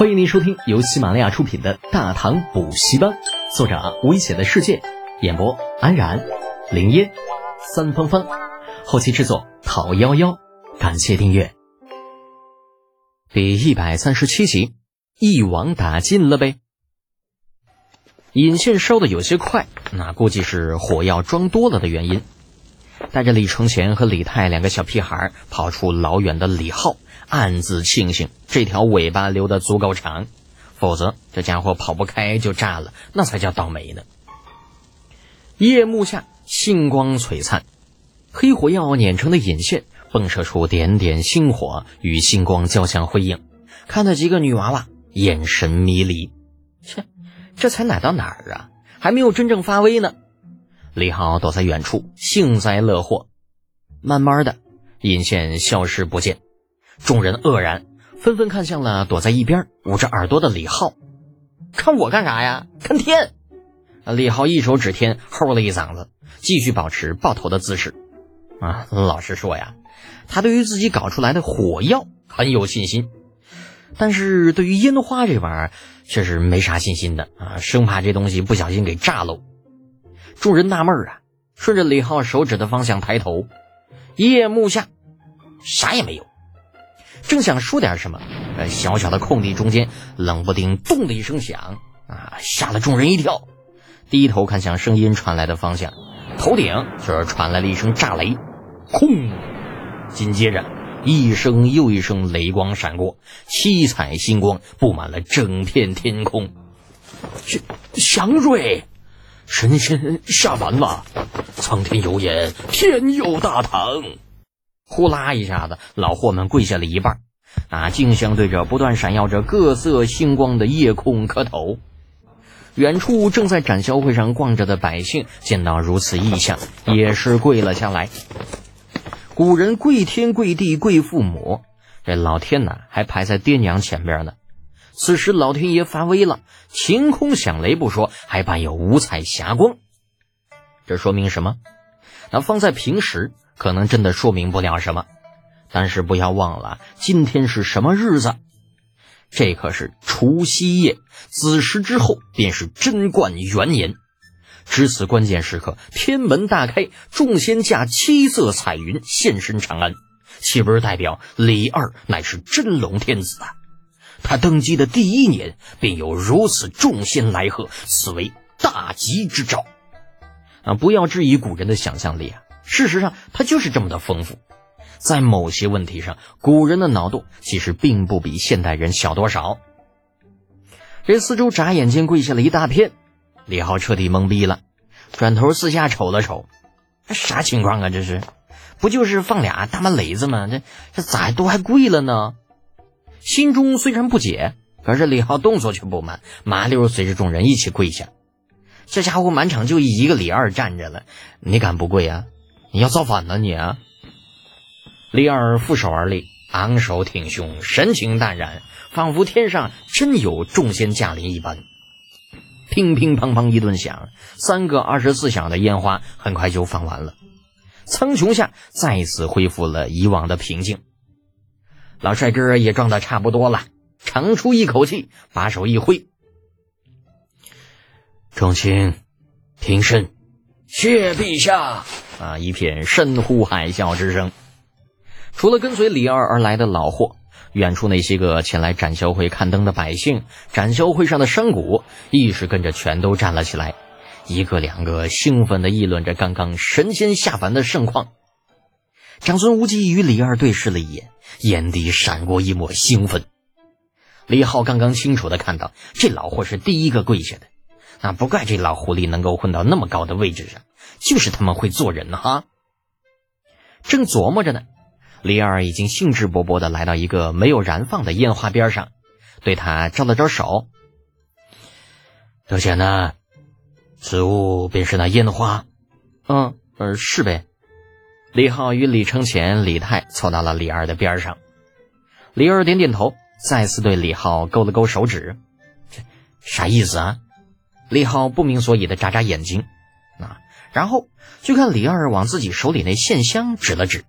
欢迎您收听由喜马拉雅出品的《大唐补习班》，作者危险的世界，演播安然、林烟、三芳芳，后期制作讨幺幺，感谢订阅。第一百三十七集，一网打尽了呗。引线烧的有些快，那估计是火药装多了的原因。带着李承前和李泰两个小屁孩跑出老远的李浩，暗自庆幸这条尾巴留得足够长，否则这家伙跑不开就炸了，那才叫倒霉呢。夜幕下，星光璀璨，黑火药碾成的引线迸射出点点星火，与星光交相辉映，看得几个女娃娃眼神迷离。切，这才哪到哪儿啊？还没有真正发威呢。李浩躲在远处，幸灾乐祸。慢慢的，引线消失不见，众人愕然，纷纷看向了躲在一边捂着耳朵的李浩。看我干啥呀？看天！李浩一手指天，吼了一嗓子，继续保持抱头的姿势。啊，老实说呀，他对于自己搞出来的火药很有信心，但是对于烟花这玩意儿却是没啥信心的啊，生怕这东西不小心给炸喽。众人纳闷啊，顺着李浩手指的方向抬头，夜幕下啥也没有。正想说点什么，呃小小的空地中间，冷不丁“咚”的一声响，啊，吓了众人一跳。低头看向声音传来的方向，头顶却是传来了一声炸雷，轰！紧接着一声又一声雷光闪过，七彩星光布满了整片天空。祥祥瑞。神仙下凡了！苍天有眼，天佑大唐！呼啦一下子，老货们跪下了一半，啊，竞相对着不断闪耀着各色星光的夜空磕头。远处正在展销会上逛着的百姓见到如此异象，也是跪了下来。古人跪天跪地跪父母，这老天呐，还排在爹娘前边呢。此时老天爷发威了，晴空响雷不说，还伴有五彩霞光。这说明什么？那放在平时可能真的说明不了什么，但是不要忘了今天是什么日子？这可是除夕夜，子时之后便是贞观元年。值此关键时刻，天门大开，众仙驾七色彩云现身长安，岂不是代表李二乃是真龙天子啊？他登基的第一年，便有如此众仙来贺，此为大吉之兆。啊，不要质疑古人的想象力啊！事实上，他就是这么的丰富。在某些问题上，古人的脑洞其实并不比现代人小多少。这四周眨眼间跪下了一大片，李浩彻底懵逼了，转头四下瞅了瞅，啥情况啊？这是，不就是放俩大麻雷子吗？这这咋都还跪了呢？心中虽然不解，可是李浩动作却不慢，麻溜随着众人一起跪下。这家伙满场就一个李二站着了，你敢不跪啊？你要造反呢你啊！李二负手而立，昂首挺胸，神情淡然，仿佛天上真有众仙驾临一般。乒乒乓乓一顿响，三个二十四响的烟花很快就放完了，苍穹下再次恢复了以往的平静。老帅哥也撞得差不多了，长出一口气，把手一挥：“众卿，平身，谢陛下！”啊，一片深呼海啸之声。除了跟随李二而来的老霍，远处那些个前来展销会看灯的百姓，展销会上的商贾，亦是跟着全都站了起来，一个两个兴奋地议论着刚刚神仙下凡的盛况。长孙无忌与李二对视了一眼。眼底闪过一抹兴奋，李浩刚刚清楚的看到，这老货是第一个跪下的，那不怪这老狐狸能够混到那么高的位置上，就是他们会做人哈。正琢磨着呢，李二已经兴致勃勃的来到一个没有燃放的烟花边上，对他招了招手：“多钱呢？此物便是那烟花。”“嗯，呃，是呗。”李浩与李承前、李泰凑到了李二的边上，李二点点头，再次对李浩勾了勾手指，这啥意思啊？李浩不明所以的眨眨眼睛，啊，然后就看李二往自己手里那线香指了指，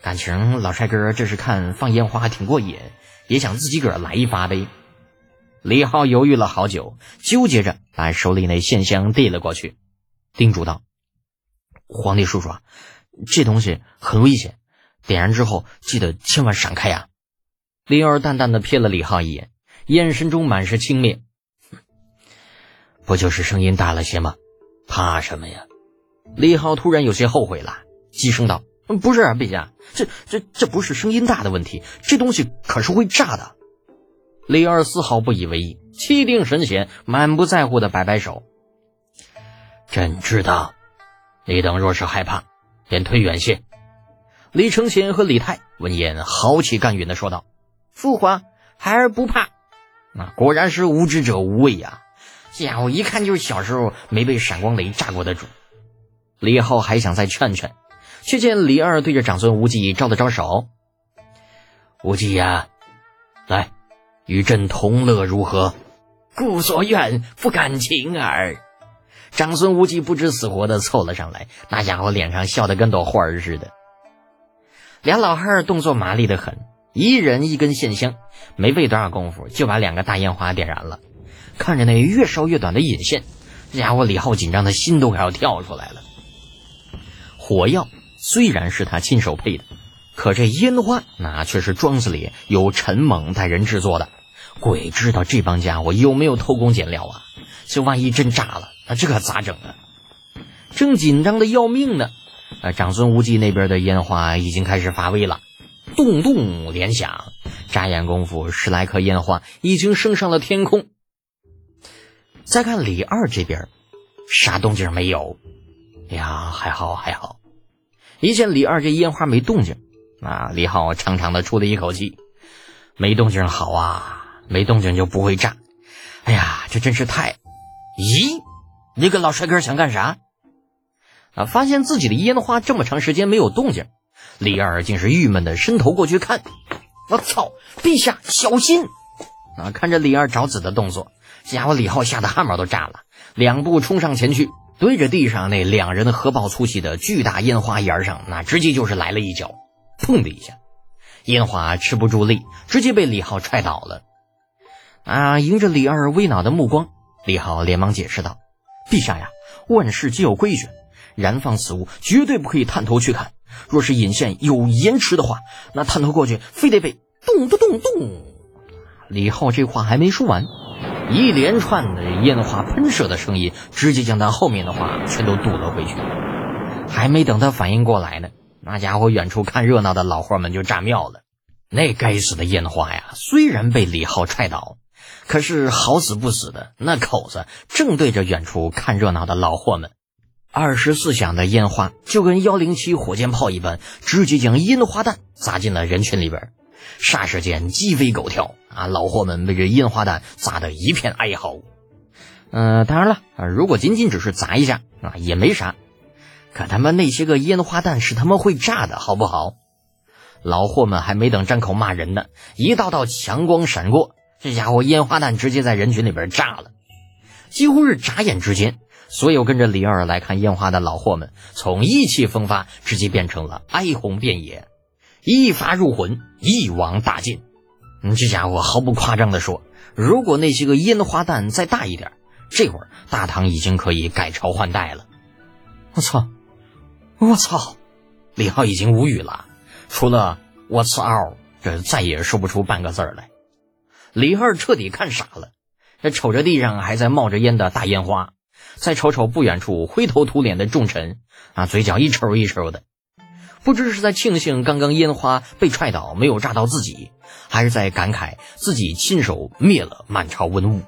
感情老帅哥这是看放烟花挺过瘾，也想自己个儿来一发呗。李浩犹豫了好久，纠结着把手里那线香递了过去，叮嘱道：“皇帝叔叔啊，这东西很危险，点燃之后记得千万闪开呀。”李二淡淡的瞥了李浩一眼，眼神中满是轻蔑：“不就是声音大了些吗？怕什么呀？”李浩突然有些后悔了，急声道：“不是，陛下，这这这不是声音大的问题，这东西可是会炸的。”李二丝毫不以为意，气定神闲，满不在乎的摆摆手：“朕知道，你等若是害怕，便退远些。”李承乾和李泰闻言，豪气干云的说道：“父皇，孩儿不怕。啊果然是无知者无畏呀！家伙一看就是小时候没被闪光雷炸过的主。”李浩还想再劝劝，却见李二对着长孙无忌招了招手：“无忌呀，来。”与朕同乐如何？故所愿，不敢情耳。长孙无忌不知死活的凑了上来，那家伙脸上笑得跟朵花儿似的。俩老汉儿动作麻利的很，一人一根线香，没费多少功夫就把两个大烟花点燃了。看着那越烧越短的引线，这家伙李浩紧张的心都快要跳出来了。火药虽然是他亲手配的。可这烟花那却是庄子里有陈猛带人制作的，鬼知道这帮家伙有没有偷工减料啊！这万一真炸了，那这可咋整啊？正紧张的要命呢，啊，长孙无忌那边的烟花已经开始发威了，咚咚连响，眨眼功夫，十来颗烟花已经升上了天空。再看李二这边，啥动静没有？哎呀，还好还好，一见李二这烟花没动静。啊！李浩长长的出了一口气，没动静好啊，没动静就不会炸。哎呀，这真是太……咦，你个老帅哥想干啥？啊！发现自己的烟花这么长时间没有动静，李二竟是郁闷的伸头过去看。我操！陛下小心！啊！看着李二找子的动作，这家伙李浩吓得汗毛都炸了，两步冲上前去，对着地上那两人合抱粗细的巨大烟花沿上，那直接就是来了一脚。砰的一下，烟花吃不住力，直接被李浩踹倒了。啊！迎着李二微恼的目光，李浩连忙解释道：“陛下呀，万事皆有规矩，燃放此物绝对不可以探头去看。若是引线有延迟的话，那探头过去，非得被咚咚咚咚。”李浩这话还没说完，一连串的烟花喷射的声音，直接将他后面的话全都堵了回去。还没等他反应过来呢。那家伙，远处看热闹的老货们就炸庙了。那该死的烟花呀，虽然被李浩踹倒，可是好死不死的，那口子正对着远处看热闹的老货们。二十四响的烟花就跟幺零七火箭炮一般，直接将烟花弹砸进了人群里边。霎时间鸡飞狗跳啊！老货们被这烟花弹砸得一片哀嚎。嗯，当然了啊，如果仅仅只是砸一下啊，也没啥。可他们那些个烟花弹是他们会炸的，好不好？老货们还没等张口骂人呢，一道道强光闪过，这家伙烟花弹直接在人群里边炸了。几乎是眨眼之间，所有跟着李二来看烟花的老货们，从意气风发直接变成了哀鸿遍野，一发入魂，一网打尽。嗯，这家伙毫不夸张的说，如果那些个烟花弹再大一点，这会儿大唐已经可以改朝换代了。我操！我操！李浩已经无语了，除了“我操”，这再也说不出半个字来。李二彻底看傻了，这瞅着地上还在冒着烟的大烟花，再瞅瞅不远处灰头土脸的众臣，啊，嘴角一抽一抽的，不知是在庆幸刚刚烟花被踹倒没有炸到自己，还是在感慨自己亲手灭了满朝文武。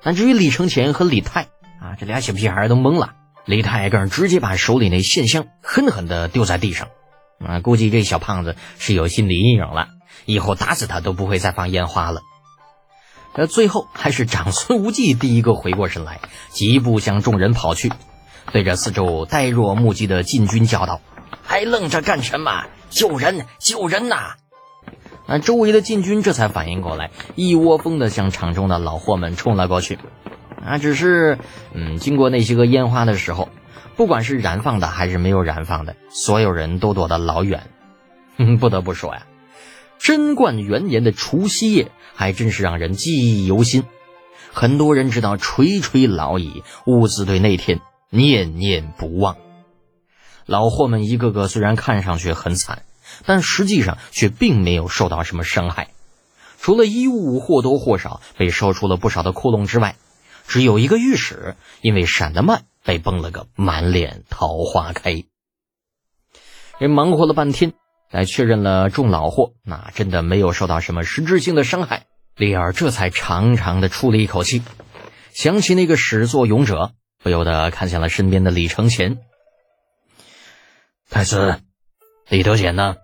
但至于李承乾和李泰啊，这俩小屁孩都懵了。李泰更是直接把手里那线香狠狠地丢在地上，啊，估计这小胖子是有心理阴影了，以后打死他都不会再放烟花了。呃，最后还是长孙无忌第一个回过神来，疾步向众人跑去，对着四周呆若木鸡的禁军叫道：“还愣着干什么？救人！救人呐！”啊，周围的禁军这才反应过来，一窝蜂地向场中的老货们冲了过去。啊，只是，嗯，经过那些个烟花的时候，不管是燃放的还是没有燃放的，所有人都躲得老远。嗯 不得不说呀，贞观元年的除夕夜，还真是让人记忆犹新。很多人知道垂垂老矣，兀自对那天念念不忘。老货们一个个虽然看上去很惨，但实际上却并没有受到什么伤害。除了衣物或多或少被烧出了不少的窟窿之外，只有一个御史因为闪得慢，被崩了个满脸桃花开。人忙活了半天。在确认了众老货那真的没有受到什么实质性的伤害，李尔这才长长的出了一口气，想起那个始作俑者，不由得看向了身边的李承前。太子，李德简呢？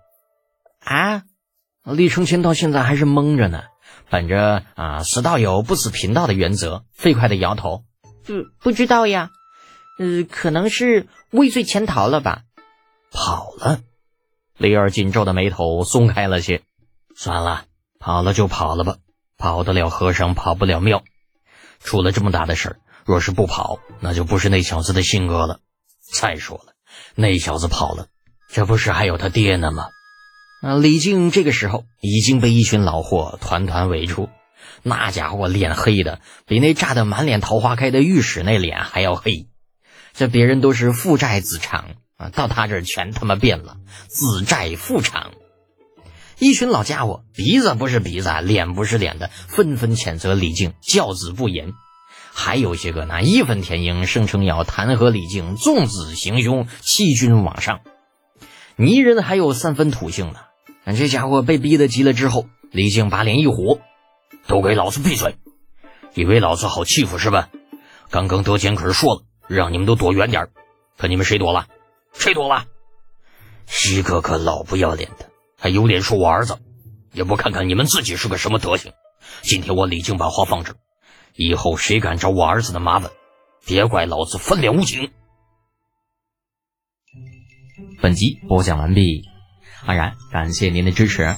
啊，李承前到现在还是懵着呢，本着啊死道友不死贫道的原则，飞快的摇头，不不知道呀，呃，可能是畏罪潜逃了吧？跑了。李二紧皱的眉头松开了些，算了，跑了就跑了吧，跑得了和尚跑不了庙。出了这么大的事儿，若是不跑，那就不是那小子的性格了。再说了，那小子跑了，这不是还有他爹呢吗？啊，李靖这个时候已经被一群老货团团围住，那家伙脸黑的比那炸得满脸桃花开的御史那脸还要黑，这别人都是父债子偿。啊，到他这儿全他妈变了，自债复偿。一群老家伙，鼻子不是鼻子，脸不是脸的，纷纷谴责李靖教子不严。还有些个那义愤填膺，声称要弹劾李靖纵子行凶，欺君罔上。泥人还有三分土性呢。这家伙被逼得急了之后，李靖把脸一虎：“都给老子闭嘴！以为老子好欺负是吧？刚刚德简可是说了，让你们都躲远点可你们谁躲了？”谁躲了？一个个老不要脸的，还有脸说我儿子？也不看看你们自己是个什么德行！今天我李靖把话放这，以后谁敢找我儿子的麻烦，别怪老子翻脸无情！本集播讲完毕，安然感谢您的支持。